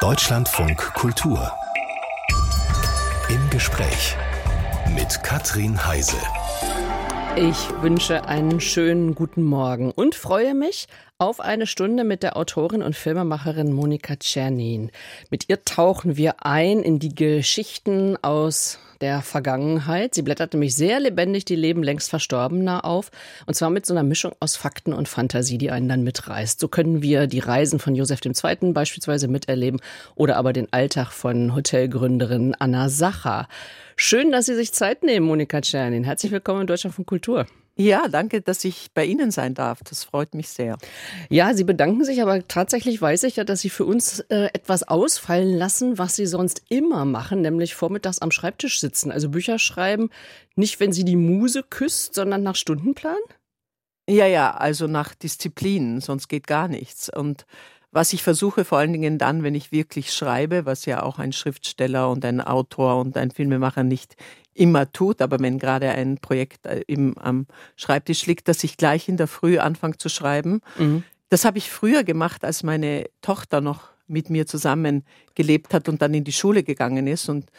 Deutschlandfunk Kultur. Im Gespräch mit Katrin Heise. Ich wünsche einen schönen guten Morgen und freue mich auf eine Stunde mit der Autorin und Filmemacherin Monika Czernin. Mit ihr tauchen wir ein in die Geschichten aus der Vergangenheit. Sie blättert nämlich sehr lebendig die Leben längst Verstorbener auf. Und zwar mit so einer Mischung aus Fakten und Fantasie, die einen dann mitreißt. So können wir die Reisen von Josef II. beispielsweise miterleben oder aber den Alltag von Hotelgründerin Anna Sacher. Schön, dass Sie sich Zeit nehmen, Monika Czernin. Herzlich willkommen in Deutschland von Kultur. Ja, danke, dass ich bei Ihnen sein darf. Das freut mich sehr. Ja, Sie bedanken sich, aber tatsächlich weiß ich ja, dass Sie für uns äh, etwas ausfallen lassen, was Sie sonst immer machen, nämlich vormittags am Schreibtisch sitzen. Also Bücher schreiben, nicht wenn Sie die Muse küsst, sondern nach Stundenplan? Ja, ja, also nach Disziplin, sonst geht gar nichts. Und was ich versuche, vor allen Dingen dann, wenn ich wirklich schreibe, was ja auch ein Schriftsteller und ein Autor und ein Filmemacher nicht immer tut, aber wenn gerade ein Projekt äh, im, am Schreibtisch liegt, dass ich gleich in der Früh anfange zu schreiben. Mhm. Das habe ich früher gemacht, als meine Tochter noch mit mir zusammen gelebt hat und dann in die Schule gegangen ist und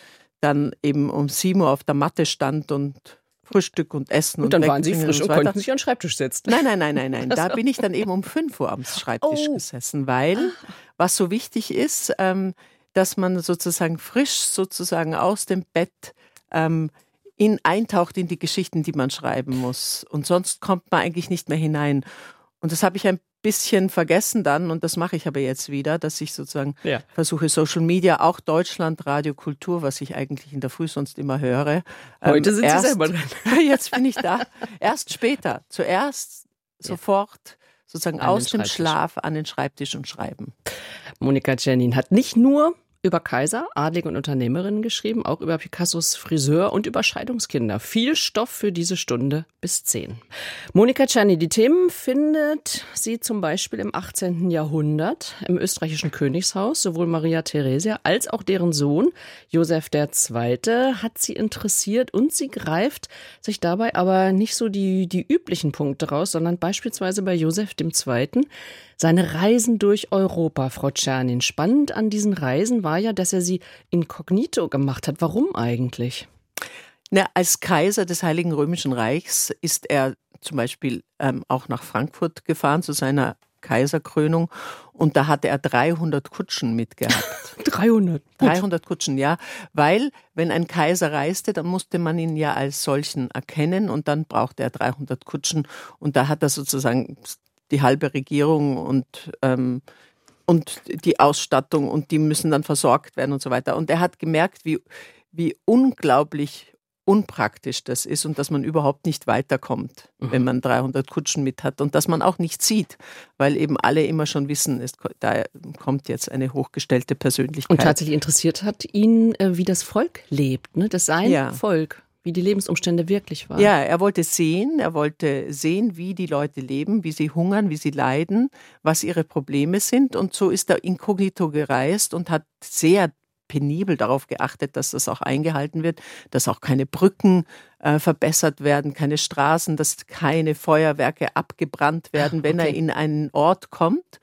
dann eben um sieben Uhr auf der Matte stand und Frühstück und Essen. Und, und dann waren Sie frisch und, und konnten sich an den Schreibtisch setzen. Nein, nein, nein, nein, nein. Da bin ich dann eben um fünf Uhr am Schreibtisch oh. gesessen, weil was so wichtig ist, ähm, dass man sozusagen frisch sozusagen aus dem Bett ähm, in, eintaucht in die Geschichten, die man schreiben muss. Und sonst kommt man eigentlich nicht mehr hinein. Und das habe ich ein bisschen vergessen dann, und das mache ich aber jetzt wieder, dass ich sozusagen ja. versuche, Social Media, auch Deutschland, Radio, Kultur, was ich eigentlich in der Früh sonst immer höre. Heute ähm, sind erst, Sie selber dran. Jetzt bin ich da. Erst später. Zuerst sofort sozusagen an aus dem Schlaf an den Schreibtisch und schreiben. Monika Janin hat nicht nur über Kaiser, Adlige und Unternehmerinnen geschrieben, auch über Picassos Friseur und über Scheidungskinder. Viel Stoff für diese Stunde bis 10. Monika Czerny, die Themen findet sie zum Beispiel im 18. Jahrhundert im österreichischen Königshaus. Sowohl Maria Theresia als auch deren Sohn Josef II. hat sie interessiert und sie greift sich dabei aber nicht so die, die üblichen Punkte raus, sondern beispielsweise bei Josef II seine Reisen durch Europa, Frau Czernin. Spannend an diesen Reisen war ja, dass er sie inkognito gemacht hat. Warum eigentlich? Na, als Kaiser des Heiligen Römischen Reichs ist er zum Beispiel ähm, auch nach Frankfurt gefahren zu seiner Kaiserkrönung und da hatte er 300 Kutschen mitgehabt. 300? 300 Kutschen, ja. Weil, wenn ein Kaiser reiste, dann musste man ihn ja als solchen erkennen und dann brauchte er 300 Kutschen und da hat er sozusagen die halbe Regierung und, ähm, und die Ausstattung und die müssen dann versorgt werden und so weiter. Und er hat gemerkt, wie, wie unglaublich unpraktisch das ist und dass man überhaupt nicht weiterkommt, mhm. wenn man 300 Kutschen mit hat und dass man auch nicht sieht, weil eben alle immer schon wissen, es, da kommt jetzt eine hochgestellte Persönlichkeit. Und tatsächlich interessiert hat ihn, äh, wie das Volk lebt, ne? das sein ja. Volk wie die Lebensumstände wirklich waren. Ja, er wollte sehen, er wollte sehen, wie die Leute leben, wie sie hungern, wie sie leiden, was ihre Probleme sind. Und so ist er inkognito gereist und hat sehr penibel darauf geachtet, dass das auch eingehalten wird, dass auch keine Brücken äh, verbessert werden, keine Straßen, dass keine Feuerwerke abgebrannt werden, wenn okay. er in einen Ort kommt.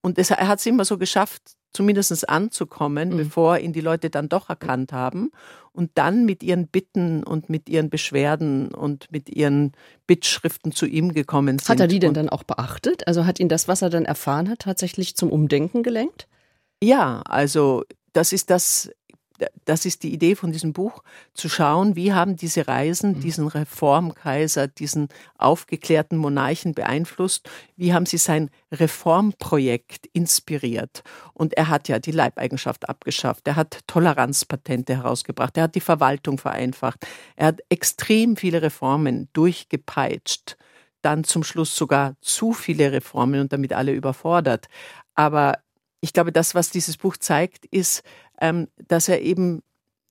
Und es, er hat es immer so geschafft, zumindest anzukommen, mhm. bevor ihn die Leute dann doch erkannt haben und dann mit ihren Bitten und mit ihren Beschwerden und mit ihren Bittschriften zu ihm gekommen sind. Hat er die denn dann auch beachtet? Also hat ihn das, was er dann erfahren hat, tatsächlich zum Umdenken gelenkt? Ja, also das ist das das ist die Idee von diesem Buch, zu schauen, wie haben diese Reisen mhm. diesen Reformkaiser, diesen aufgeklärten Monarchen beeinflusst, wie haben sie sein Reformprojekt inspiriert. Und er hat ja die Leibeigenschaft abgeschafft, er hat Toleranzpatente herausgebracht, er hat die Verwaltung vereinfacht, er hat extrem viele Reformen durchgepeitscht dann zum Schluss sogar zu viele Reformen und damit alle überfordert. Aber ich glaube, das, was dieses Buch zeigt, ist, ähm, dass er eben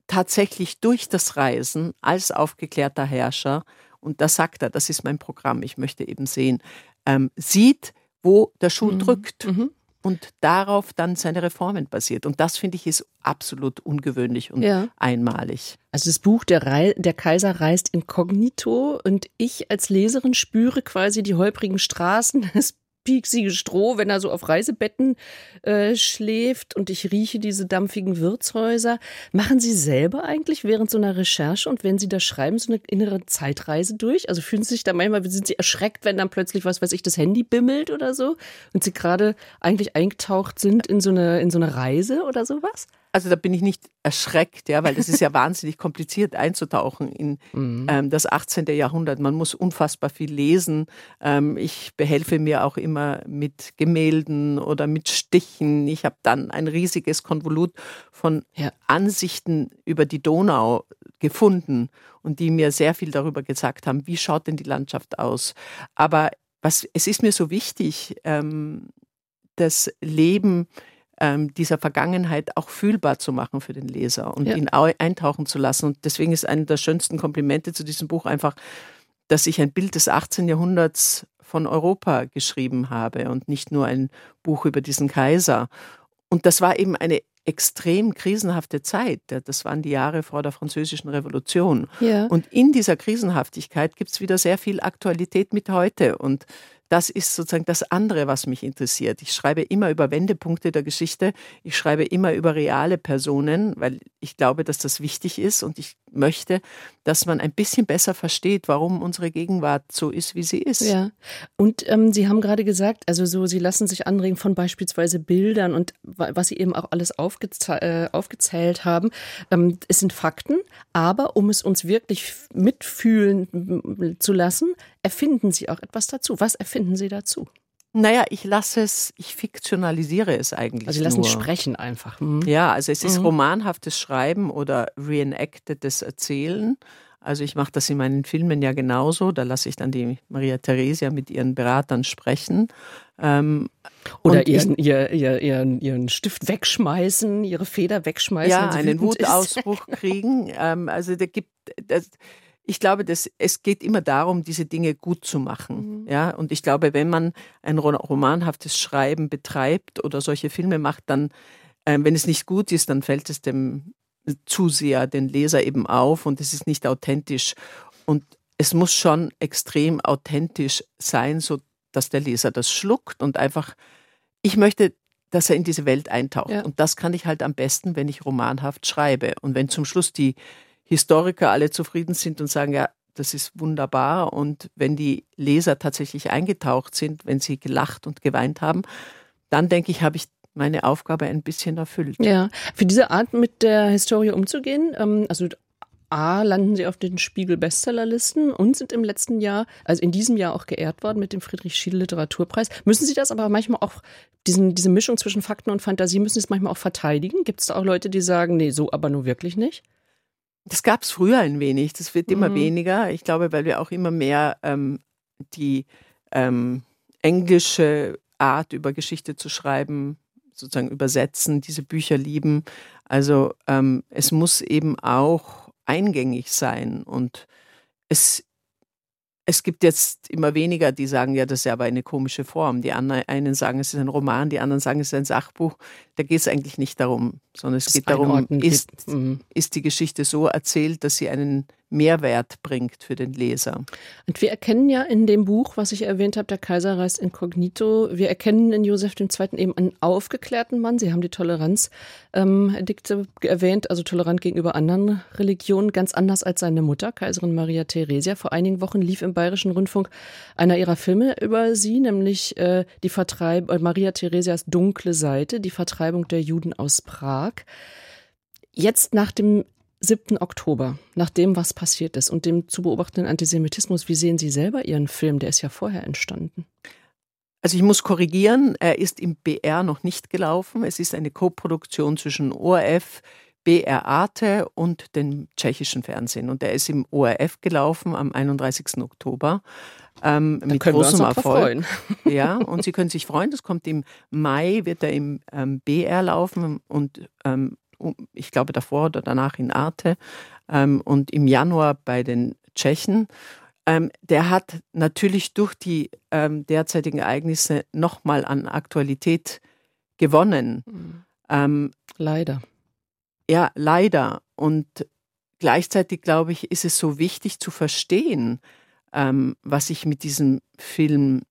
tatsächlich durch das Reisen als aufgeklärter Herrscher, und da sagt er, das ist mein Programm, ich möchte eben sehen, ähm, sieht, wo der Schuh mhm. drückt. Mhm. Und darauf dann seine Reformen basiert. Und das finde ich ist absolut ungewöhnlich und ja. einmalig. Also das Buch der, Re der Kaiser reist inkognito und ich als Leserin spüre quasi die holprigen Straßen des pieksige Stroh, wenn er so auf Reisebetten äh, schläft und ich rieche diese dampfigen Wirtshäuser. Machen Sie selber eigentlich während so einer Recherche und wenn Sie da schreiben, so eine innere Zeitreise durch? Also fühlen Sie sich da manchmal, sind Sie erschreckt, wenn dann plötzlich, was weiß ich, das Handy bimmelt oder so und Sie gerade eigentlich eingetaucht sind in so eine, in so eine Reise oder sowas? Also da bin ich nicht erschreckt, ja, weil das ist ja wahnsinnig kompliziert einzutauchen in mhm. ähm, das 18. Jahrhundert. Man muss unfassbar viel lesen. Ähm, ich behelfe mir auch immer mit Gemälden oder mit Stichen. Ich habe dann ein riesiges Konvolut von ja. Ansichten über die Donau gefunden und die mir sehr viel darüber gesagt haben, wie schaut denn die Landschaft aus. Aber was, es ist mir so wichtig, ähm, das Leben ähm, dieser Vergangenheit auch fühlbar zu machen für den Leser und ja. ihn eintauchen zu lassen. Und deswegen ist eine der schönsten Komplimente zu diesem Buch einfach, dass ich ein Bild des 18. Jahrhunderts von Europa geschrieben habe und nicht nur ein Buch über diesen Kaiser. Und das war eben eine extrem krisenhafte Zeit. Das waren die Jahre vor der Französischen Revolution. Ja. Und in dieser Krisenhaftigkeit gibt es wieder sehr viel Aktualität mit heute. Und das ist sozusagen das andere, was mich interessiert. Ich schreibe immer über Wendepunkte der Geschichte. Ich schreibe immer über reale Personen, weil ich glaube, dass das wichtig ist und ich möchte, dass man ein bisschen besser versteht, warum unsere Gegenwart so ist, wie sie ist. Ja. Und ähm, Sie haben gerade gesagt, also so, Sie lassen sich anregen von beispielsweise Bildern und was Sie eben auch alles aufgeze äh, aufgezählt haben. Ähm, es sind Fakten, aber um es uns wirklich mitfühlen zu lassen, erfinden Sie auch etwas dazu. Was erfinden Sie dazu? Naja, ich lasse es, ich fiktionalisiere es eigentlich. Also Sie lassen es sprechen einfach. Mhm. Ja, also es ist mhm. romanhaftes Schreiben oder reenactedes Erzählen. Also ich mache das in meinen Filmen ja genauso. Da lasse ich dann die Maria Theresia mit ihren Beratern sprechen. Ähm, Oder ihren, ich, ihr, ihr, ihren, ihren Stift wegschmeißen, ihre Feder wegschmeißen. Ja, einen Wutausbruch kriegen. Ähm, also da gibt, das, ich glaube, dass es geht immer darum, diese Dinge gut zu machen. Mhm. Ja, und ich glaube, wenn man ein romanhaftes Schreiben betreibt oder solche Filme macht, dann, äh, wenn es nicht gut ist, dann fällt es dem Zuseher, den Leser eben auf und es ist nicht authentisch. Und es muss schon extrem authentisch sein, so dass der Leser das schluckt und einfach, ich möchte, dass er in diese Welt eintaucht. Ja. Und das kann ich halt am besten, wenn ich romanhaft schreibe. Und wenn zum Schluss die Historiker alle zufrieden sind und sagen, ja, das ist wunderbar. Und wenn die Leser tatsächlich eingetaucht sind, wenn sie gelacht und geweint haben, dann denke ich, habe ich meine Aufgabe ein bisschen erfüllt. Ja, für diese Art mit der Historie umzugehen, ähm, also A, landen sie auf den Spiegel-Bestsellerlisten und sind im letzten Jahr, also in diesem Jahr auch geehrt worden mit dem Friedrich-Schiele-Literaturpreis. Müssen Sie das aber manchmal auch, diesen, diese Mischung zwischen Fakten und Fantasie, müssen Sie es manchmal auch verteidigen? Gibt es da auch Leute, die sagen, nee, so aber nur wirklich nicht? Das gab es früher ein wenig, das wird immer mhm. weniger. Ich glaube, weil wir auch immer mehr ähm, die ähm, englische Art über Geschichte zu schreiben, sozusagen übersetzen, diese Bücher lieben. Also ähm, es muss eben auch eingängig sein und es es gibt jetzt immer weniger, die sagen, ja, das ist ja aber eine komische Form. Die einen sagen, es ist ein Roman, die anderen sagen, es ist ein Sachbuch. Da geht es eigentlich nicht darum, sondern es geht darum, ist, mhm. ist die Geschichte so erzählt, dass sie einen Mehrwert bringt für den Leser. Und wir erkennen ja in dem Buch, was ich erwähnt habe, Der Kaiser reist inkognito, wir erkennen in Josef II. eben einen aufgeklärten Mann. Sie haben die Toleranzdikte ähm, erwähnt, also tolerant gegenüber anderen Religionen, ganz anders als seine Mutter, Kaiserin Maria Theresia. Vor einigen Wochen lief im Bayerischen Rundfunk einer ihrer Filme über sie, nämlich äh, die Vertreibung, äh, Maria Theresias dunkle Seite, die Vertreibung der Juden aus Prag. Jetzt nach dem 7. Oktober, nach dem, was passiert ist und dem zu beobachtenden Antisemitismus, wie sehen Sie selber Ihren Film? Der ist ja vorher entstanden. Also ich muss korrigieren, er ist im BR noch nicht gelaufen. Es ist eine Koproduktion zwischen ORF, BR Arte und dem tschechischen Fernsehen. Und er ist im ORF gelaufen am 31. Oktober. Ähm, mit großem Erfolg. Ja, und Sie können sich freuen, das kommt im Mai, wird er im ähm, BR laufen und ähm, ich glaube davor oder danach in Arte ähm, und im Januar bei den Tschechen. Ähm, der hat natürlich durch die ähm, derzeitigen Ereignisse nochmal an Aktualität gewonnen. Mhm. Leider. Ja, leider. Und gleichzeitig, glaube ich, ist es so wichtig zu verstehen, ähm, was ich mit diesem Film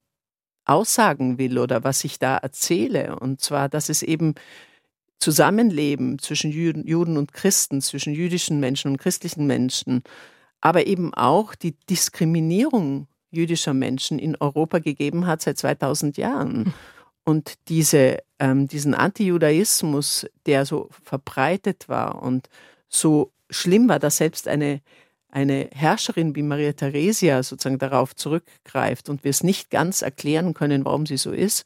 aussagen will oder was ich da erzähle. Und zwar, dass es eben Zusammenleben zwischen Juden und Christen, zwischen jüdischen Menschen und christlichen Menschen, aber eben auch die Diskriminierung jüdischer Menschen in Europa gegeben hat seit 2000 Jahren. Und diese, ähm, diesen Antijudaismus, der so verbreitet war und so schlimm war, dass selbst eine, eine Herrscherin wie Maria Theresia sozusagen darauf zurückgreift und wir es nicht ganz erklären können, warum sie so ist,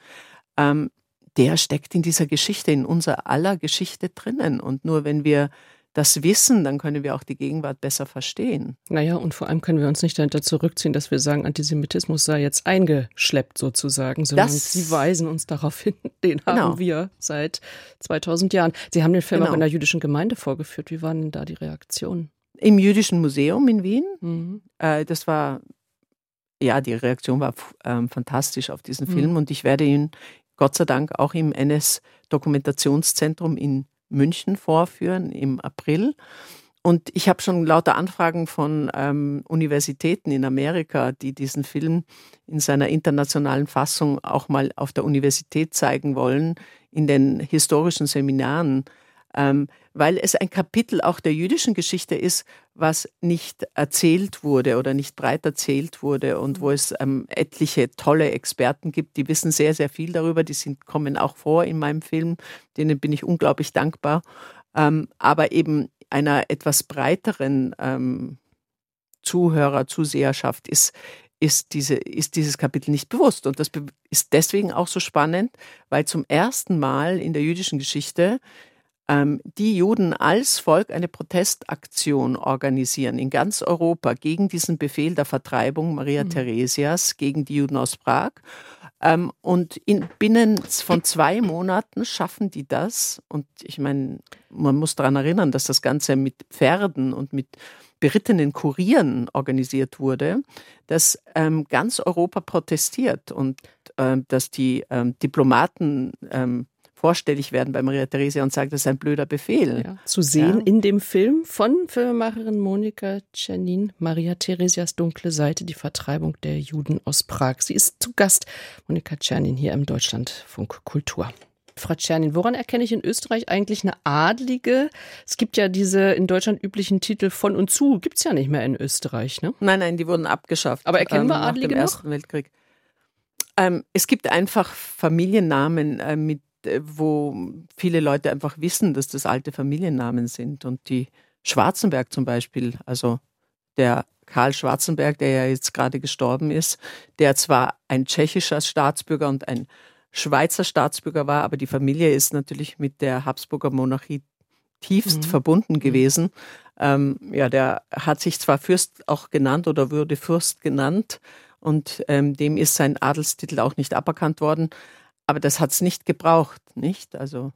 ähm, der steckt in dieser Geschichte, in unserer aller Geschichte drinnen. Und nur wenn wir das wissen, dann können wir auch die Gegenwart besser verstehen. Naja, und vor allem können wir uns nicht dahinter zurückziehen, dass wir sagen, Antisemitismus sei jetzt eingeschleppt sozusagen, sondern das, sie weisen uns darauf hin, den genau. haben wir seit 2000 Jahren. Sie haben den Film genau. auch in der jüdischen Gemeinde vorgeführt. Wie waren denn da die Reaktionen? Im Jüdischen Museum in Wien. Mhm. Äh, das war, ja, die Reaktion war ähm, fantastisch auf diesen mhm. Film und ich werde ihn Gott sei Dank auch im NS-Dokumentationszentrum in München vorführen im April. Und ich habe schon lauter Anfragen von ähm, Universitäten in Amerika, die diesen Film in seiner internationalen Fassung auch mal auf der Universität zeigen wollen, in den historischen Seminaren ähm, weil es ein Kapitel auch der jüdischen Geschichte ist, was nicht erzählt wurde oder nicht breit erzählt wurde und wo es ähm, etliche tolle Experten gibt, die wissen sehr, sehr viel darüber, die sind, kommen auch vor in meinem Film, denen bin ich unglaublich dankbar, ähm, aber eben einer etwas breiteren ähm, Zuhörer, Zuseherschaft ist, ist, diese, ist dieses Kapitel nicht bewusst. Und das ist deswegen auch so spannend, weil zum ersten Mal in der jüdischen Geschichte die Juden als Volk eine Protestaktion organisieren in ganz Europa gegen diesen Befehl der Vertreibung Maria mhm. Theresias, gegen die Juden aus Prag. Ähm, und in, binnen von zwei Monaten schaffen die das. Und ich meine, man muss daran erinnern, dass das Ganze mit Pferden und mit berittenen Kurieren organisiert wurde, dass ähm, ganz Europa protestiert und äh, dass die ähm, Diplomaten ähm, vorstellig werden bei Maria Theresia und sagen, das ist ein blöder Befehl. Ja, zu sehen ja. in dem Film von Filmemacherin Monika Czernin, Maria Theresias dunkle Seite, die Vertreibung der Juden aus Prag. Sie ist zu Gast, Monika Czernin, hier im Deutschlandfunk Kultur. Frau Czernin, woran erkenne ich in Österreich eigentlich eine Adlige? Es gibt ja diese in Deutschland üblichen Titel von und zu, gibt es ja nicht mehr in Österreich, ne? Nein, nein, die wurden abgeschafft. Aber erkennen wir ähm, Adlige nach dem Ersten Weltkrieg. Ähm, es gibt einfach Familiennamen äh, mit wo viele Leute einfach wissen, dass das alte Familiennamen sind. Und die Schwarzenberg zum Beispiel, also der Karl Schwarzenberg, der ja jetzt gerade gestorben ist, der zwar ein tschechischer Staatsbürger und ein Schweizer Staatsbürger war, aber die Familie ist natürlich mit der Habsburger Monarchie tiefst mhm. verbunden mhm. gewesen. Ähm, ja, der hat sich zwar Fürst auch genannt oder würde Fürst genannt und ähm, dem ist sein Adelstitel auch nicht aberkannt worden. Aber das hat es nicht gebraucht, nicht? Also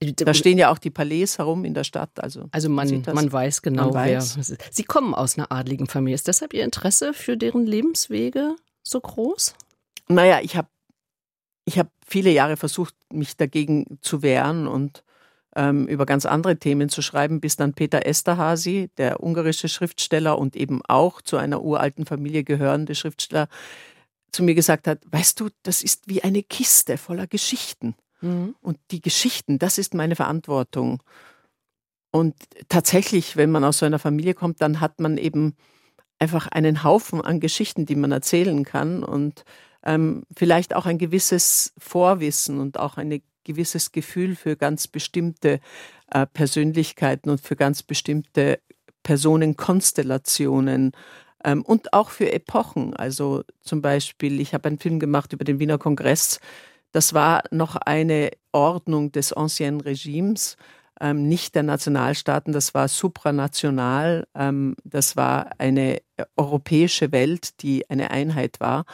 da stehen ja auch die Palais herum in der Stadt. Also, also man, man weiß genau, man weiß. wer. Sie kommen aus einer adligen Familie. Ist deshalb Ihr Interesse für deren Lebenswege so groß? Naja, ich habe ich hab viele Jahre versucht, mich dagegen zu wehren und ähm, über ganz andere Themen zu schreiben, bis dann Peter Esterhazy, der ungarische Schriftsteller und eben auch zu einer uralten Familie gehörende Schriftsteller, zu mir gesagt hat, weißt du, das ist wie eine Kiste voller Geschichten. Mhm. Und die Geschichten, das ist meine Verantwortung. Und tatsächlich, wenn man aus so einer Familie kommt, dann hat man eben einfach einen Haufen an Geschichten, die man erzählen kann und ähm, vielleicht auch ein gewisses Vorwissen und auch ein gewisses Gefühl für ganz bestimmte äh, Persönlichkeiten und für ganz bestimmte Personenkonstellationen ähm, und auch für Epochen. Also zum Beispiel, ich habe einen Film gemacht über den Wiener Kongress. Das war noch eine Ordnung des Ancien Regimes, ähm, nicht der Nationalstaaten, das war supranational, ähm, das war eine europäische Welt, die eine Einheit war.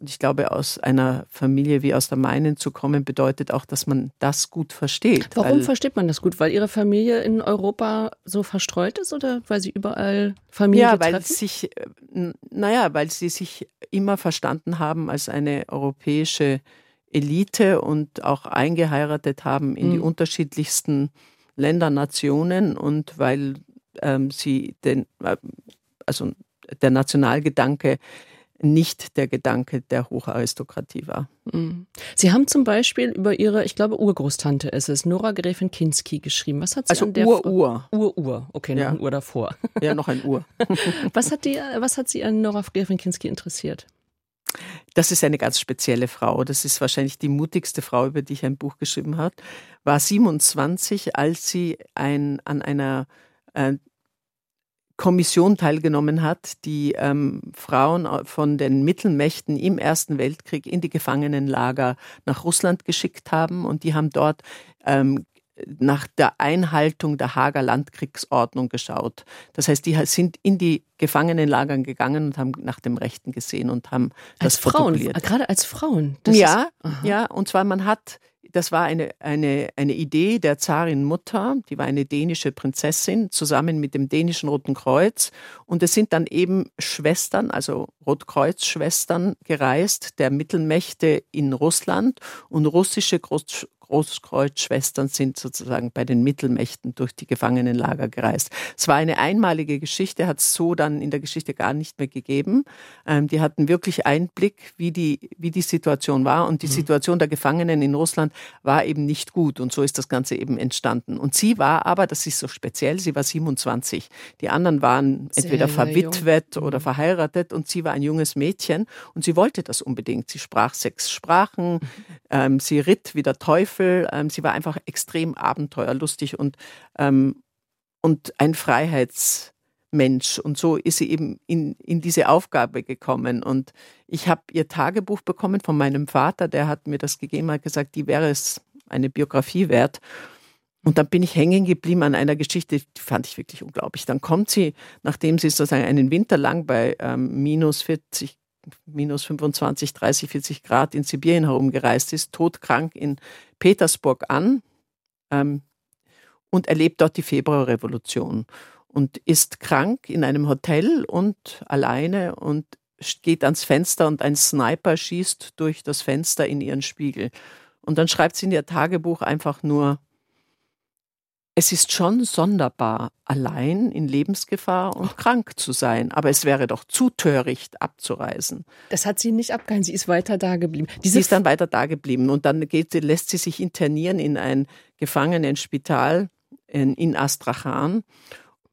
Und ich glaube, aus einer Familie wie aus der meinen zu kommen, bedeutet auch, dass man das gut versteht. Warum versteht man das gut? Weil Ihre Familie in Europa so verstreut ist oder weil Sie überall Familie Ja, weil treffen? sich, naja, weil sie sich immer verstanden haben als eine europäische Elite und auch eingeheiratet haben in mhm. die unterschiedlichsten Länder, Nationen und weil ähm, sie den, äh, also der Nationalgedanke nicht der Gedanke der Hocharistokratie war. Mhm. Sie haben zum Beispiel über Ihre, ich glaube, Urgroßtante ist es, Nora Gräfin Kinski geschrieben. Was hat sie also an der Ur-Ur. Ur-Ur, okay, noch Ja. ein Uhr davor. Ja, noch ein Ur. Was hat, die, was hat Sie an Nora Gräfin Kinski interessiert? Das ist eine ganz spezielle Frau. Das ist wahrscheinlich die mutigste Frau, über die ich ein Buch geschrieben habe. War 27, als sie ein, an einer äh, Kommission teilgenommen hat, die ähm, Frauen von den Mittelmächten im Ersten Weltkrieg in die Gefangenenlager nach Russland geschickt haben. Und die haben dort ähm, nach der Einhaltung der Hager Landkriegsordnung geschaut. Das heißt, die sind in die Gefangenenlagern gegangen und haben nach dem Rechten gesehen und haben Als das Frauen, protokolliert. gerade als Frauen. Ja, ist, ja, und zwar man hat, das war eine, eine, eine Idee der Zarin Mutter, die war eine dänische Prinzessin, zusammen mit dem dänischen Roten Kreuz. Und es sind dann eben Schwestern, also Rotkreuzschwestern gereist, der Mittelmächte in Russland und russische Groß Großkreuzschwestern sind sozusagen bei den Mittelmächten durch die Gefangenenlager gereist. Es war eine einmalige Geschichte, hat es so dann in der Geschichte gar nicht mehr gegeben. Ähm, die hatten wirklich Einblick, wie die, wie die Situation war. Und die Mhm. Situation der Gefangenen in Russland war eben nicht gut. Und so ist das Ganze eben entstanden. Und sie war aber, das ist so speziell, sie war 27. Die anderen waren Sehr, entweder verwitwet jung. oder verheiratet und sie war ein junges Mädchen und sie wollte das unbedingt. Sie sprach sechs Sprachen, Mhm. ähm, sie ritt wie der Teufel, ähm, sie war einfach extrem abenteuerlustig und, ähm, und ein Freiheitsmensch. Und so ist sie eben in, in diese Aufgabe gekommen. Und ich habe ihr Tagebuch bekommen von meinem Vater, der hat mir das gegeben, hat gesagt, die wäre es eine Biografie wert. Und dann bin ich hängen geblieben an einer Geschichte, die fand ich wirklich unglaublich. Dann kommt sie, nachdem sie sozusagen einen Winter lang bei ähm, minus 40, minus 25, 30, 40 Grad in Sibirien herumgereist ist, todkrank in Petersburg an ähm, und erlebt dort die Februarrevolution und ist krank in einem Hotel und alleine und geht ans Fenster und ein Sniper schießt durch das Fenster in ihren Spiegel. Und dann schreibt sie in ihr Tagebuch einfach nur, es ist schon sonderbar, allein in Lebensgefahr und krank zu sein, aber es wäre doch zu töricht, abzureisen. Das hat sie nicht abgehalten, sie ist weiter da geblieben. sie ist dann weiter da geblieben und dann geht, lässt sie sich internieren in ein Gefangenenspital in, in Astrachan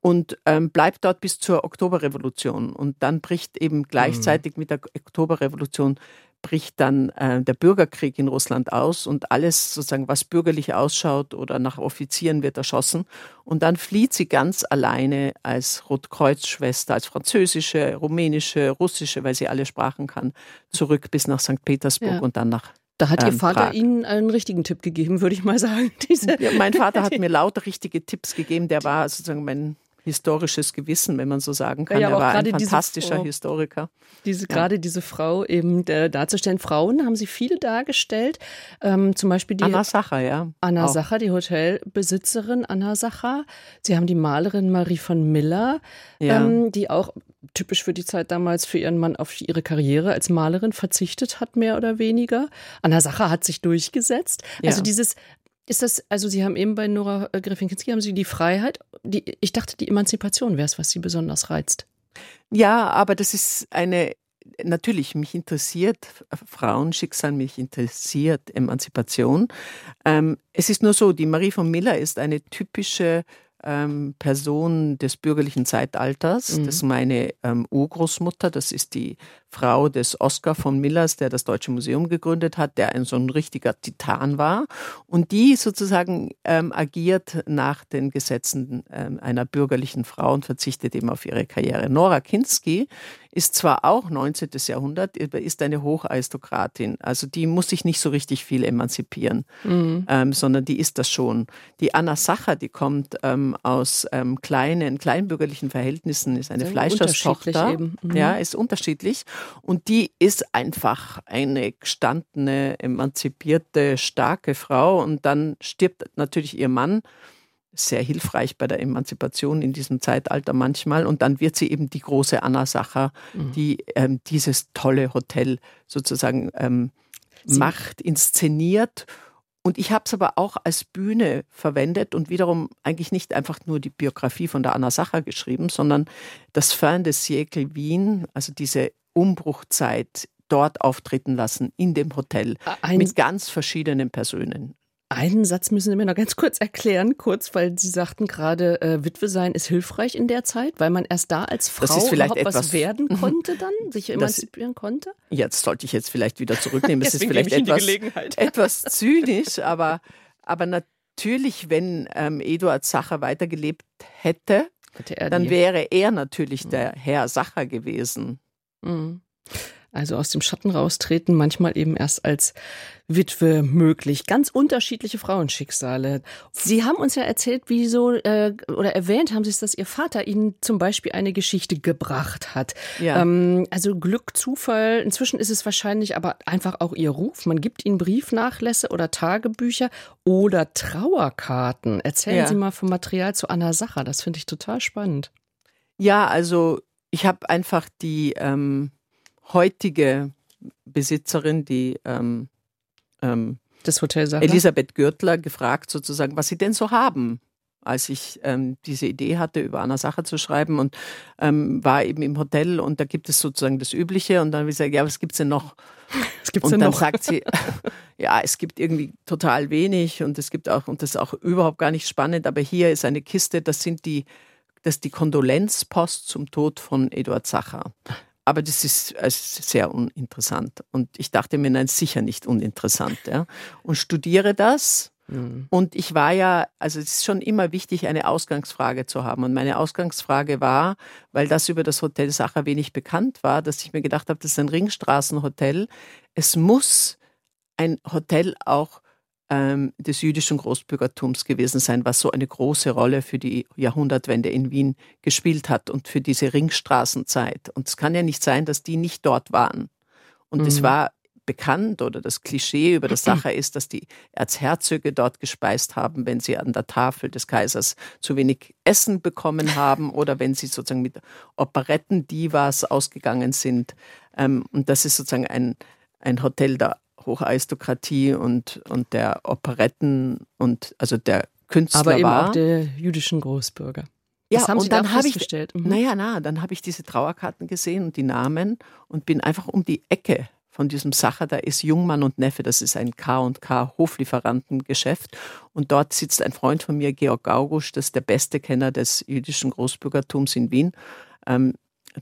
und ähm, bleibt dort bis zur Oktoberrevolution. Und dann bricht eben gleichzeitig mit der Oktoberrevolution bricht dann äh, der Bürgerkrieg in Russland aus und alles sozusagen, was bürgerlich ausschaut oder nach Offizieren wird erschossen. Und dann flieht sie ganz alleine als Rotkreuzschwester, als französische, rumänische, russische, weil sie alle Sprachen kann, zurück bis nach St. Petersburg Ja. und dann nach Da hat Ihr ähm, Vater Prag. Ihnen einen richtigen Tipp gegeben, würde ich mal sagen. Diese, Ja, mein Vater hat mir lauter richtige Tipps gegeben. Der war sozusagen mein historisches Gewissen, wenn man so sagen kann. Ja, er war ein gerade diese fantastischer Frau. Historiker. diese, gerade diese Frau eben äh, darzustellen. Frauen haben Sie viele dargestellt. Ähm, zum Beispiel die Anna Sacher, ja. Anna auch. Sacher, die Hotelbesitzerin Anna Sacher. Sie haben die Malerin Marie von Miller, Ja. ähm, die auch typisch für die Zeit damals für ihren Mann auf ihre Karriere als Malerin verzichtet hat, mehr oder weniger. Anna Sacher hat sich durchgesetzt. Also Ja. dieses ist das, also Sie haben eben bei Nora äh, Gräfin-Kinski, haben Sie die Freiheit, die, ich dachte, die Emanzipation wäre es, was Sie besonders reizt. Ja, aber das ist eine, natürlich, mich interessiert Frauenschicksal, mich interessiert Emanzipation. Ähm, es ist nur so, die Marie von Miller ist eine typische ähm, Person des bürgerlichen Zeitalters. Mhm. Das ist meine ähm, Urgroßmutter, das ist die Frau des Oskar von Millers, der das Deutsche Museum gegründet hat, der ein so ein richtiger Titan war. Und die sozusagen ähm, agiert nach den Gesetzen ähm, einer bürgerlichen Frau und verzichtet eben auf ihre Karriere. Nora Kinski ist zwar auch 19. Jahrhundert, aber ist eine Hocharistokratin. Also die muss sich nicht so richtig viel emanzipieren, ähm, sondern die ist das schon. Die Anna Sacher, die kommt ähm, aus ähm, kleinen, kleinbürgerlichen Verhältnissen, ist eine Fleischerstochter. Mhm. Ja, ist unterschiedlich. Und die ist einfach eine gestandene, emanzipierte, starke Frau. Und dann stirbt natürlich ihr Mann sehr hilfreich bei der Emanzipation in diesem Zeitalter manchmal. Und dann wird sie eben die große Anna Sacher, Mhm. die ähm, dieses tolle Hotel sozusagen ähm, macht, inszeniert. Und ich habe es aber auch als Bühne verwendet und wiederum eigentlich nicht einfach nur die Biografie von der Anna Sacher geschrieben, sondern das Fin de Siècle Wien, also diese Umbruchzeit dort auftreten lassen, in dem Hotel, Ein, mit ganz verschiedenen Personen. Einen Satz müssen Sie mir noch ganz kurz erklären, kurz, weil Sie sagten gerade, äh, Witwe sein ist hilfreich in der Zeit, weil man erst da als Frau überhaupt etwas, was werden mhm. konnte dann, sich emanzipieren das, konnte? Jetzt sollte ich jetzt vielleicht wieder zurücknehmen. Es ist vielleicht etwas, etwas zynisch, aber, aber natürlich, wenn ähm, Eduard Sacher weitergelebt hätte, hätte dann wäre er natürlich mhm. der Herr Sacher gewesen. Mhm also aus dem Schatten raustreten, manchmal eben erst als Witwe möglich. Ganz unterschiedliche Frauenschicksale. Sie haben uns ja erzählt, wieso äh, oder erwähnt haben Sie es, dass Ihr Vater Ihnen zum Beispiel eine Geschichte gebracht hat. Ja. Ähm, also Glück, Zufall. Inzwischen ist es wahrscheinlich aber einfach auch Ihr Ruf. Man gibt Ihnen Briefnachlässe oder Tagebücher oder Trauerkarten. Erzählen ja. Sie mal vom Material zu Anna Sacher. Das finde ich total spannend. Ja, also ich habe einfach die ähm heutige Besitzerin, die ähm, ähm, das Hotel Sacher? Elisabeth Gürtler, gefragt sozusagen, was sie denn so haben als ich ähm, diese Idee hatte, über Anna Sacher zu schreiben und ähm, war eben im Hotel und da gibt es sozusagen das Übliche und dann habe ich gesagt, ja, was gibt es denn noch? Was gibt's und denn dann noch? sagt sie, ja, es gibt irgendwie total wenig und es gibt auch, und das ist auch überhaupt gar nicht spannend, aber hier ist eine Kiste, das sind die, das ist die Kondolenzpost zum Tod von Eduard Sacher. Aber das ist, sehr uninteressant. Und ich dachte mir, nein, sicher nicht uninteressant. Ja. Und studiere das. Mhm. Und ich war ja, also es ist schon immer wichtig, eine Ausgangsfrage zu haben. Und meine Ausgangsfrage war, weil das über das Hotel Sacher wenig bekannt war, dass ich mir gedacht habe, das ist ein Ringstraßenhotel. Es muss ein Hotel auch ähm, des jüdischen Großbürgertums gewesen sein, was so eine große Rolle für die Jahrhundertwende in Wien gespielt hat und für diese Ringstraßenzeit. Und es kann ja nicht sein, dass die nicht dort waren. Und mhm. es war bekannt oder das Klischee über das Sache ist, dass die Erzherzöge dort gespeist haben, wenn sie an der Tafel des Kaisers zu wenig Essen bekommen haben oder wenn sie sozusagen mit Operetten-Divas ausgegangen sind. Ähm, und das ist sozusagen ein, ein Hotel der Hocharistokratie und, und der Operetten und also der Künstler Aber eben war. auch der jüdischen Großbürger. Das ja, haben Sie und dann habe ich, mhm. naja, na, dann habe ich diese Trauerkarten gesehen und die Namen und bin einfach um die Ecke von diesem Sacher, da ist Jungmann und Neffe, das ist ein K&K Hoflieferantengeschäft und dort sitzt ein Freund von mir, Georg Gaugusch, das ist der beste Kenner des jüdischen Großbürgertums in Wien. Ähm,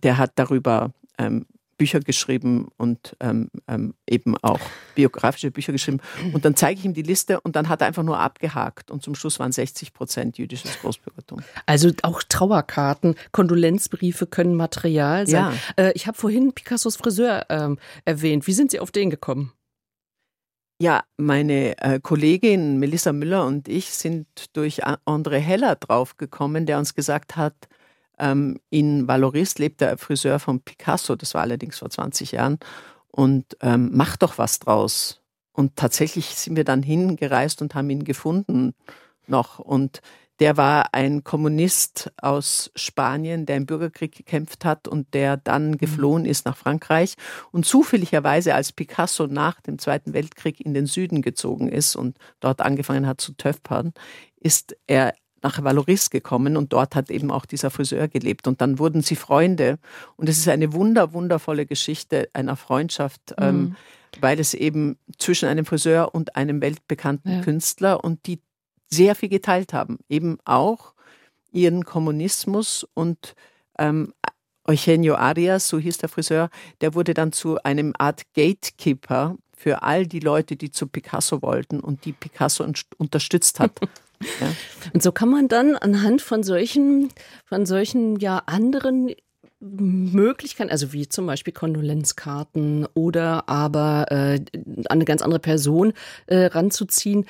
der hat darüber ähm, Bücher geschrieben und ähm, ähm, eben auch biografische Bücher geschrieben. Und dann zeige ich ihm die Liste und dann hat er einfach nur abgehakt. Und zum Schluss waren 60 Prozent jüdisches Großbürgertum. Also auch Trauerkarten, Kondolenzbriefe können Material sein. Ja. Äh, ich habe vorhin Picassos Friseur ähm, erwähnt. Wie sind Sie auf den gekommen? Ja, meine äh, Kollegin Melissa Müller und ich sind durch André Heller draufgekommen, der uns gesagt hat, ähm, in Valoris lebt der Friseur von Picasso, das war allerdings vor 20 Jahren, und ähm, macht doch was draus. Und tatsächlich sind wir dann hingereist und haben ihn gefunden noch. Und der war ein Kommunist aus Spanien, der im Bürgerkrieg gekämpft hat und der dann mhm. geflohen ist nach Frankreich und zufälligerweise als Picasso nach dem Zweiten Weltkrieg in den Süden gezogen ist und dort angefangen hat zu töpfern, ist er nach Valoris gekommen und dort hat eben auch dieser Friseur gelebt und dann wurden sie Freunde und es ist eine wunder, wundervolle Geschichte einer Freundschaft, mhm. ähm, weil es eben zwischen einem Friseur und einem weltbekannten ja. Künstler und die sehr viel geteilt haben, eben auch ihren Kommunismus und ähm, Eugenio Arias, so hieß der Friseur, der wurde dann zu einem Art Gatekeeper für all die Leute, die zu Picasso wollten und die Picasso unterstützt hat. Ja. Und so kann man dann anhand von solchen, von solchen ja anderen Möglichkeiten, also wie zum Beispiel Kondolenzkarten oder aber äh, eine ganz andere Person äh, ranzuziehen,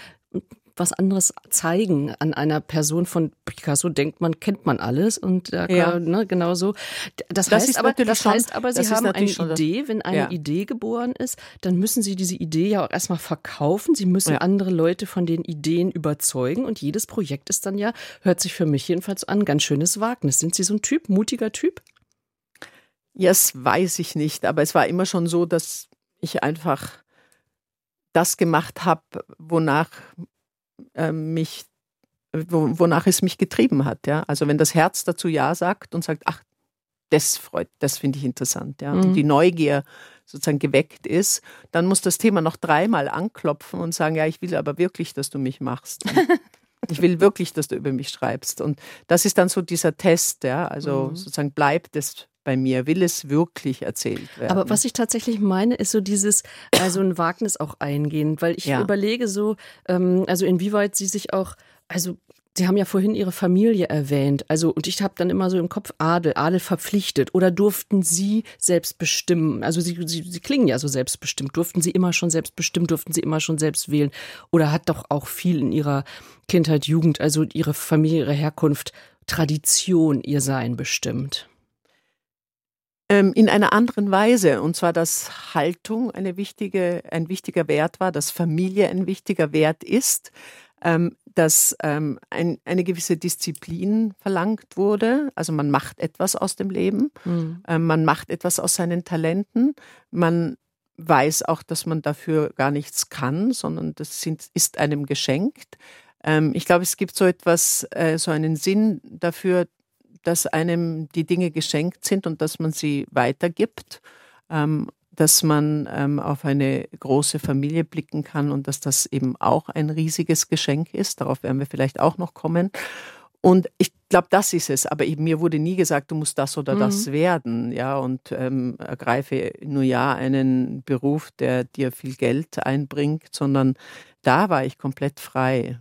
was anderes zeigen an einer Person von Picasso denkt man kennt man alles und äh, ja. ne, genau so das, das heißt aber das schon, heißt aber sie haben eine Idee wenn eine ja. Idee geboren ist dann müssen sie diese Idee ja auch erstmal verkaufen sie müssen ja. andere Leute von den Ideen überzeugen und jedes Projekt ist dann ja hört sich für mich jedenfalls an ganz schönes Wagnis sind sie so ein Typ mutiger Typ ja das weiß ich nicht aber es war immer schon so dass ich einfach das gemacht habe, wonach äh, mich, wonach es mich getrieben hat. Ja? Also wenn das Herz dazu Ja sagt und sagt, ach, das freut, das finde ich interessant, ja. Mhm. Und die Neugier sozusagen geweckt ist, dann muss das Thema noch dreimal anklopfen und sagen, ja, ich will aber wirklich, dass du mich machst. ich will wirklich, dass du über mich schreibst. Und das ist dann so dieser Test, ja. Also mhm. sozusagen bleibt es bei mir, will es wirklich erzählt werden. Aber was ich tatsächlich meine, ist so dieses, also ein Wagnis auch eingehen, weil ich ja. überlege so, ähm, also inwieweit sie sich auch, also Sie haben ja vorhin Ihre Familie erwähnt. Also, und ich habe dann immer so im Kopf Adel, Adel verpflichtet. Oder durften Sie selbst bestimmen? Also, Sie, Sie, Sie klingen ja so selbstbestimmt. Durften Sie immer schon selbst bestimmen? Durften Sie immer schon selbst wählen? Oder hat doch auch viel in Ihrer Kindheit, Jugend, also Ihre Familie, Ihre Herkunft, Tradition, Ihr Sein bestimmt? Ähm, in einer anderen Weise. Und zwar, dass Haltung eine wichtige, ein wichtiger Wert war, dass Familie ein wichtiger Wert ist ähm, dass ähm, ein, eine gewisse Disziplin verlangt wurde. Also man macht etwas aus dem Leben, mhm. ähm, man macht etwas aus seinen Talenten, man weiß auch, dass man dafür gar nichts kann, sondern das sind, ist einem geschenkt. Ähm, ich glaube, es gibt so etwas, äh, so einen Sinn dafür, dass einem die Dinge geschenkt sind und dass man sie weitergibt. Ähm, dass man ähm, auf eine große Familie blicken kann und dass das eben auch ein riesiges Geschenk ist. Darauf werden wir vielleicht auch noch kommen. Und ich glaube, das ist es. Aber eben, mir wurde nie gesagt, du musst das oder mhm. das werden, ja, und ähm, ergreife nur ja einen Beruf, der dir viel Geld einbringt, sondern da war ich komplett frei.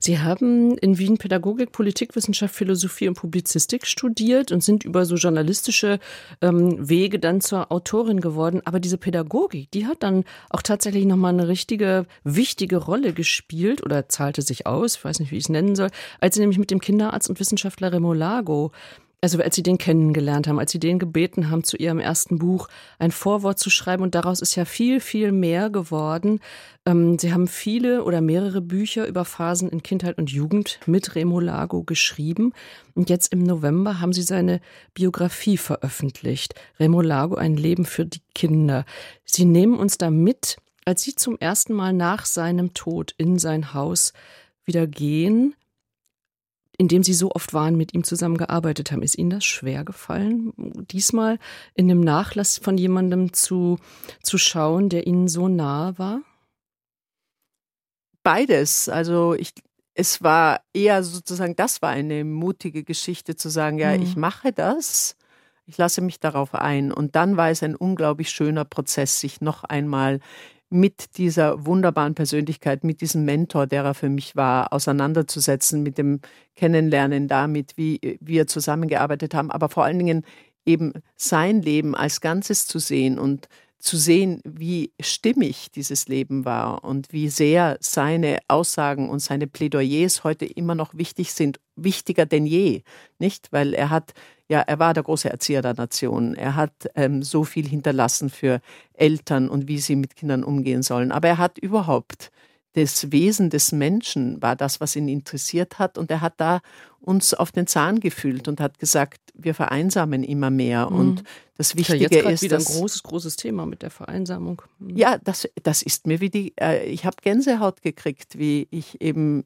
Sie haben in Wien Pädagogik, Politikwissenschaft, Philosophie und Publizistik studiert und sind über so journalistische ähm, Wege dann zur Autorin geworden. Aber diese Pädagogik, die hat dann auch tatsächlich nochmal eine richtige, wichtige Rolle gespielt oder zahlte sich aus, ich weiß nicht, wie ich es nennen soll, als Sie nämlich mit dem Kinderarzt und Wissenschaftler Remolago also als sie den kennengelernt haben, als sie den gebeten haben, zu ihrem ersten Buch ein Vorwort zu schreiben. Und daraus ist ja viel, viel mehr geworden. Ähm, sie haben viele oder mehrere Bücher über Phasen in Kindheit und Jugend mit Remo Lago geschrieben. Und jetzt im November haben sie seine Biografie veröffentlicht. Remo Lago, ein Leben für die Kinder. Sie nehmen uns da mit, als sie zum ersten Mal nach seinem Tod in sein Haus wieder gehen in dem Sie so oft waren, mit ihm zusammengearbeitet haben. Ist Ihnen das schwer gefallen, diesmal in dem Nachlass von jemandem zu, zu schauen, der Ihnen so nahe war? Beides. Also ich, es war eher sozusagen, das war eine mutige Geschichte zu sagen, ja, mhm. ich mache das, ich lasse mich darauf ein. Und dann war es ein unglaublich schöner Prozess, sich noch einmal mit dieser wunderbaren Persönlichkeit, mit diesem Mentor, der er für mich war, auseinanderzusetzen, mit dem Kennenlernen damit, wie wir zusammengearbeitet haben, aber vor allen Dingen eben sein Leben als Ganzes zu sehen und zu sehen, wie stimmig dieses Leben war und wie sehr seine Aussagen und seine Plädoyers heute immer noch wichtig sind, wichtiger denn je, nicht? Weil er hat ja, er war der große Erzieher der Nation. Er hat ähm, so viel hinterlassen für Eltern und wie sie mit Kindern umgehen sollen. Aber er hat überhaupt das Wesen des Menschen war das, was ihn interessiert hat. Und er hat da uns auf den Zahn gefühlt und hat gesagt, wir vereinsamen immer mehr. Mhm. Und das Wichtige ja, jetzt ist wieder ein großes, großes Thema mit der Vereinsamung. Mhm. Ja, das, das ist mir wie die, äh, ich habe Gänsehaut gekriegt, wie ich eben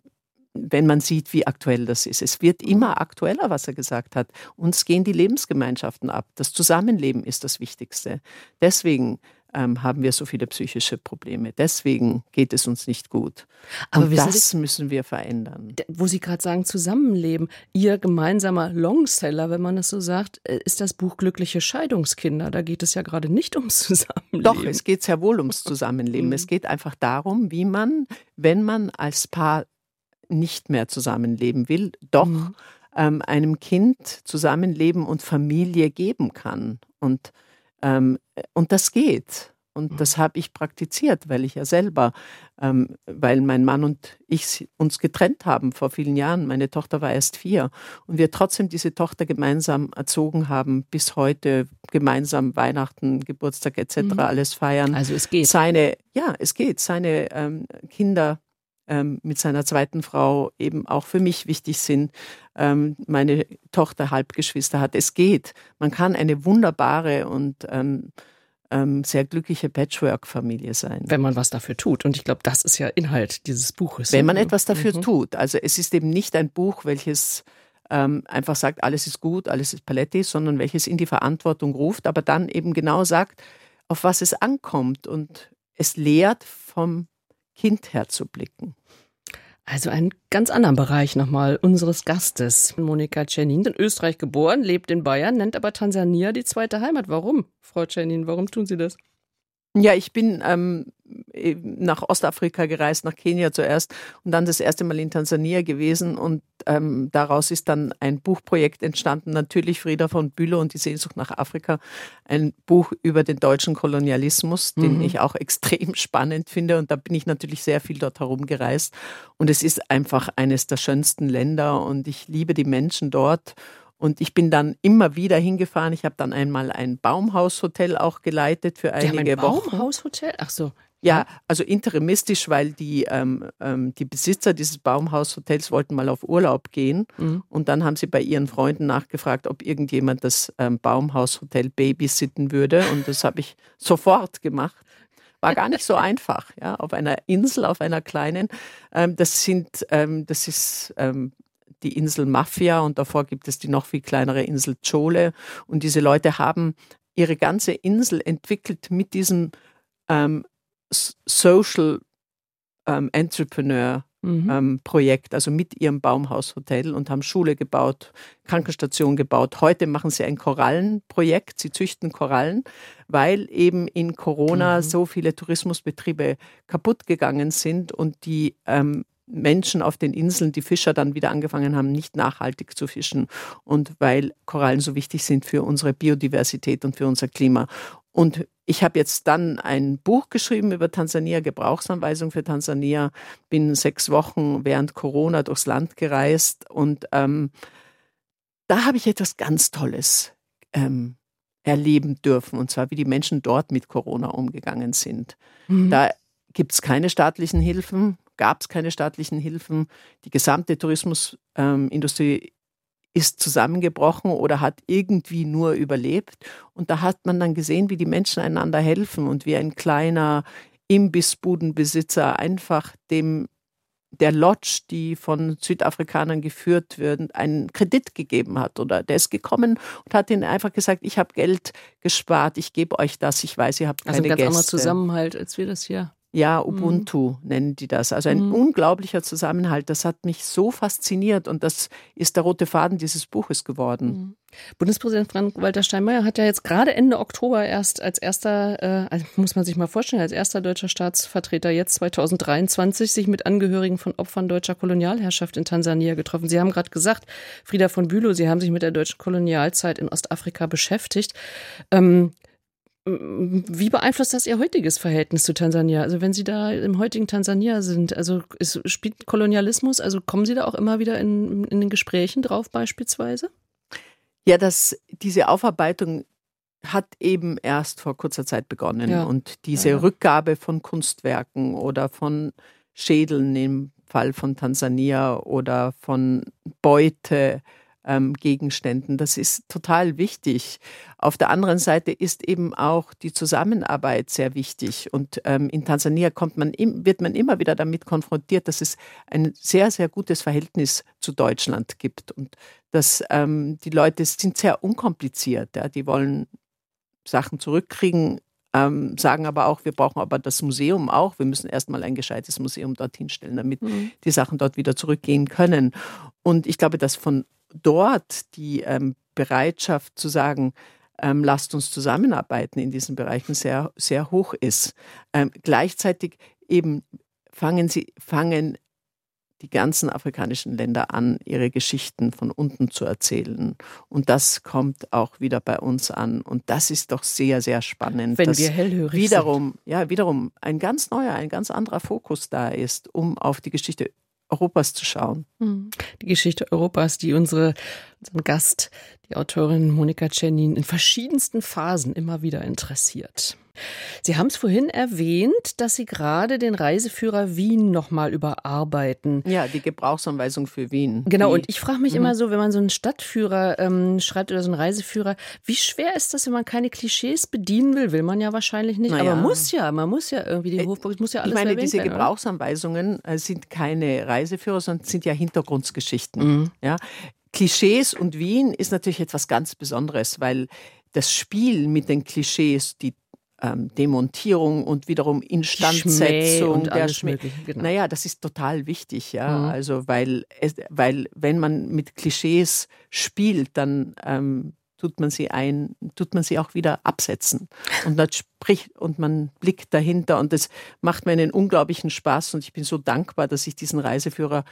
wenn man sieht, wie aktuell das ist. Es wird immer aktueller, was er gesagt hat. Uns gehen die Lebensgemeinschaften ab. Das Zusammenleben ist das Wichtigste. Deswegen ähm, haben wir so viele psychische Probleme. Deswegen geht es uns nicht gut. Aber das Sie, müssen wir verändern. Wo Sie gerade sagen, Zusammenleben, Ihr gemeinsamer Longseller, wenn man das so sagt, äh, ist das Buch Glückliche Scheidungskinder. Da geht es ja gerade nicht ums Zusammenleben. Doch, es geht sehr wohl ums Zusammenleben. Mhm. Es geht einfach darum, wie man, wenn man als Paar nicht mehr zusammenleben will, doch mhm. ähm, einem Kind Zusammenleben und Familie geben kann. Und, ähm, und das geht. Und mhm. das habe ich praktiziert, weil ich ja selber, ähm, weil mein Mann und ich uns getrennt haben vor vielen Jahren. Meine Tochter war erst vier und wir trotzdem diese Tochter gemeinsam erzogen haben, bis heute gemeinsam Weihnachten, Geburtstag etc. Mhm. alles feiern. Also es geht. Seine, ja, es geht. Seine ähm, Kinder ähm, mit seiner zweiten Frau eben auch für mich wichtig sind. Ähm, meine Tochter Halbgeschwister hat. Es geht. Man kann eine wunderbare und ähm, ähm, sehr glückliche Patchwork-Familie sein. Wenn man was dafür tut. Und ich glaube, das ist ja Inhalt dieses Buches. Wenn man etwas dafür mhm. tut. Also es ist eben nicht ein Buch, welches ähm, einfach sagt, alles ist gut, alles ist Paletti, sondern welches in die Verantwortung ruft, aber dann eben genau sagt, auf was es ankommt und es lehrt, vom Kind her zu blicken. Also einen ganz anderen Bereich nochmal unseres Gastes. Monika Czernin, in Österreich geboren, lebt in Bayern, nennt aber Tansania die zweite Heimat. Warum, Frau Czernin, warum tun Sie das? Ja, ich bin ähm, nach Ostafrika gereist, nach Kenia zuerst und dann das erste Mal in Tansania gewesen und ähm, daraus ist dann ein Buchprojekt entstanden, natürlich Frieda von Bülow und die Sehnsucht nach Afrika, ein Buch über den deutschen Kolonialismus, den mhm. ich auch extrem spannend finde und da bin ich natürlich sehr viel dort herumgereist und es ist einfach eines der schönsten Länder und ich liebe die Menschen dort und ich bin dann immer wieder hingefahren. Ich habe dann einmal ein Baumhaushotel auch geleitet für einige haben ein Baumhaushotel? Ach so. Ja, also interimistisch, weil die, ähm, ähm, die Besitzer dieses Baumhaushotels wollten mal auf Urlaub gehen. Mhm. Und dann haben sie bei ihren Freunden nachgefragt, ob irgendjemand das ähm, Baumhaushotel babysitten würde. Und das habe ich sofort gemacht. War gar nicht so einfach, ja, auf einer Insel, auf einer kleinen. Ähm, das sind, ähm, das ist ähm, die Insel Mafia und davor gibt es die noch viel kleinere Insel Chole. Und diese Leute haben ihre ganze Insel entwickelt mit diesem ähm, Social ähm, Entrepreneur mhm. ähm, Projekt, also mit ihrem Baumhaushotel und haben Schule gebaut, Krankenstation gebaut. Heute machen sie ein Korallenprojekt, sie züchten Korallen, weil eben in Corona mhm. so viele Tourismusbetriebe kaputt gegangen sind und die ähm, Menschen auf den Inseln, die Fischer dann wieder angefangen haben, nicht nachhaltig zu fischen. Und weil Korallen so wichtig sind für unsere Biodiversität und für unser Klima. Und ich habe jetzt dann ein Buch geschrieben über Tansania, Gebrauchsanweisung für Tansania, bin sechs Wochen während Corona durchs Land gereist und ähm, da habe ich etwas ganz Tolles ähm, erleben dürfen, und zwar wie die Menschen dort mit Corona umgegangen sind. Mhm. Da gibt es keine staatlichen Hilfen, gab es keine staatlichen Hilfen. Die gesamte Tourismusindustrie ähm, ist zusammengebrochen oder hat irgendwie nur überlebt. Und da hat man dann gesehen, wie die Menschen einander helfen und wie ein kleiner Imbissbudenbesitzer einfach dem der Lodge, die von Südafrikanern geführt wird, einen Kredit gegeben hat. Oder der ist gekommen und hat ihnen einfach gesagt, ich habe Geld gespart, ich gebe euch das, ich weiß, ihr habt also keine Gäste. Also ein ganz anderer Zusammenhalt, als wir das hier ja, mhm. Ubuntu mhm. nennen die das. Also ein mhm. unglaublicher Zusammenhalt. Das hat mich so fasziniert und das ist der rote Faden dieses Buches geworden. Mhm. Bundespräsident Frank-Walter Steinmeier hat ja jetzt gerade Ende Oktober erst als erster, äh, also muss man sich mal vorstellen, als erster deutscher Staatsvertreter jetzt 2023 sich mit Angehörigen von Opfern deutscher Kolonialherrschaft in Tansania getroffen. Sie haben gerade gesagt, Frieda von Bülow, Sie haben sich mit der deutschen Kolonialzeit in Ostafrika beschäftigt. Ähm, wie beeinflusst das Ihr heutiges Verhältnis zu Tansania? Also wenn Sie da im heutigen Tansania sind, also ist, spielt Kolonialismus, also kommen Sie da auch immer wieder in, in den Gesprächen drauf beispielsweise? Ja, das, diese Aufarbeitung hat eben erst vor kurzer Zeit begonnen. Ja. Und diese ja, ja. Rückgabe von Kunstwerken oder von Schädeln im Fall von Tansania oder von Beute, ähm, Gegenständen. Das ist total wichtig. Auf der anderen Seite ist eben auch die Zusammenarbeit sehr wichtig. Und ähm, in Tansania kommt man, wird man immer wieder damit konfrontiert, dass es ein sehr, sehr gutes Verhältnis zu Deutschland gibt. Und dass ähm, die Leute sind sehr unkompliziert. Ja. Die wollen Sachen zurückkriegen, ähm, sagen aber auch, wir brauchen aber das Museum auch. Wir müssen erstmal ein gescheites Museum dorthin stellen, damit mhm. die Sachen dort wieder zurückgehen können. Und ich glaube, dass von dort die ähm, Bereitschaft zu sagen, ähm, lasst uns zusammenarbeiten in diesen Bereichen sehr, sehr hoch ist. Ähm, gleichzeitig eben fangen sie, fangen die ganzen afrikanischen Länder an, ihre Geschichten von unten zu erzählen. Und das kommt auch wieder bei uns an. Und das ist doch sehr, sehr spannend. Wenn wir hellhörig wiederum, sind. Ja, wiederum ein ganz neuer, ein ganz anderer Fokus da ist, um auf die Geschichte Europas zu schauen. Hm. Die Geschichte Europas, die unsere, unseren Gast, die Autorin Monika Czernin, in verschiedensten Phasen immer wieder interessiert. Sie haben es vorhin erwähnt, dass Sie gerade den Reiseführer Wien nochmal überarbeiten. Ja, die Gebrauchsanweisung für Wien. Genau, die, und ich frage mich mhm. immer so, wenn man so einen Stadtführer ähm, schreibt oder so einen Reiseführer, wie schwer ist das, wenn man keine Klischees bedienen will? Will man ja wahrscheinlich nicht, naja. aber muss ja, man muss ja irgendwie die äh, Hofburg, muss ja alles Ich meine, diese werden, Gebrauchsanweisungen oder? Äh, sind keine Reiseführer, sondern sind ja Hintergrundgeschichten. Mhm. Ja, Klischees und Wien ist natürlich etwas ganz Besonderes, weil das Spiel mit den Klischees, die ähm, Demontierung und wiederum Instandsetzung und der Schmäh. Genau. Naja, das ist total wichtig, ja. Mhm. Also weil es, weil wenn man mit Klischees spielt, dann ähm, tut man sie ein, tut man sie auch wieder absetzen. Und dann spricht und man blickt dahinter und das macht mir einen unglaublichen Spaß und ich bin so dankbar, dass ich diesen Reiseführer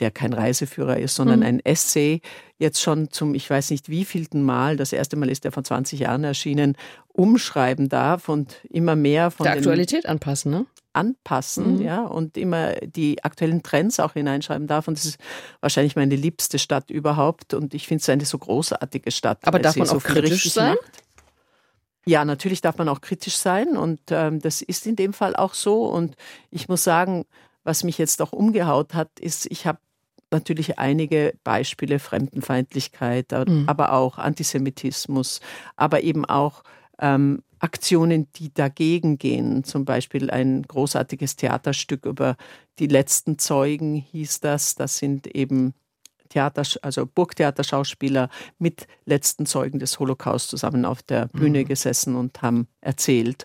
der kein Reiseführer ist, sondern Mhm. ein Essay, jetzt schon zum, ich weiß nicht wievielten Mal, das erste Mal ist er vor 20 Jahren erschienen, umschreiben darf und immer mehr von Der Aktualität anpassen, ne? anpassen, Mhm. ja, und immer die aktuellen Trends auch hineinschreiben darf. Und das ist wahrscheinlich meine liebste Stadt überhaupt. Und ich finde es eine so großartige Stadt. Aber darf man so auch kritisch sein? macht. Ja, natürlich darf man auch kritisch sein und ähm, das ist in dem Fall auch so. Und ich muss sagen, was mich jetzt auch umgehaut hat, ist, ich habe natürlich einige Beispiele Fremdenfeindlichkeit, Mhm. aber auch Antisemitismus, aber eben auch ähm, Aktionen, die dagegen gehen. Zum Beispiel ein großartiges Theaterstück über die letzten Zeugen hieß das. Das sind eben Theater, also Burgtheaterschauspieler mit letzten Zeugen des Holocaust zusammen auf der Bühne Mhm. gesessen und haben erzählt.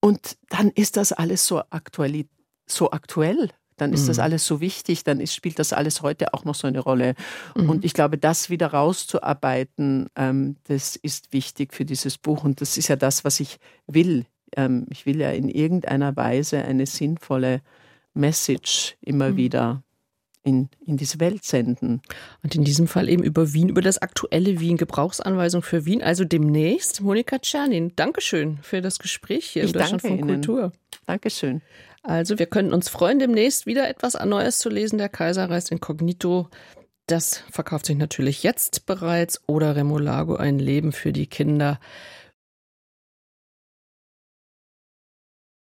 Und dann ist das alles so, aktuell, so aktuell. Dann ist das Mhm. alles so wichtig, dann ist, spielt das alles heute auch noch so eine Rolle. Mhm. Und ich glaube, das wieder rauszuarbeiten, ähm, das ist wichtig für dieses Buch. Und das ist ja das, was ich will. Ähm, ich will ja in irgendeiner Weise eine sinnvolle Message immer Mhm. wieder in, in diese Welt senden. Und in diesem Fall eben über Wien, über das aktuelle Wien, Gebrauchsanweisung für Wien. Also demnächst Monika Czernin. Dankeschön für das Gespräch hier Ich im Deutschland danke von Ihnen. Kultur. Dankeschön. Also wir können uns freuen, demnächst wieder etwas Neues zu lesen. Der Kaiser reist inkognito. Das verkauft sich natürlich jetzt bereits. Oder Remolago, ein Leben für die Kinder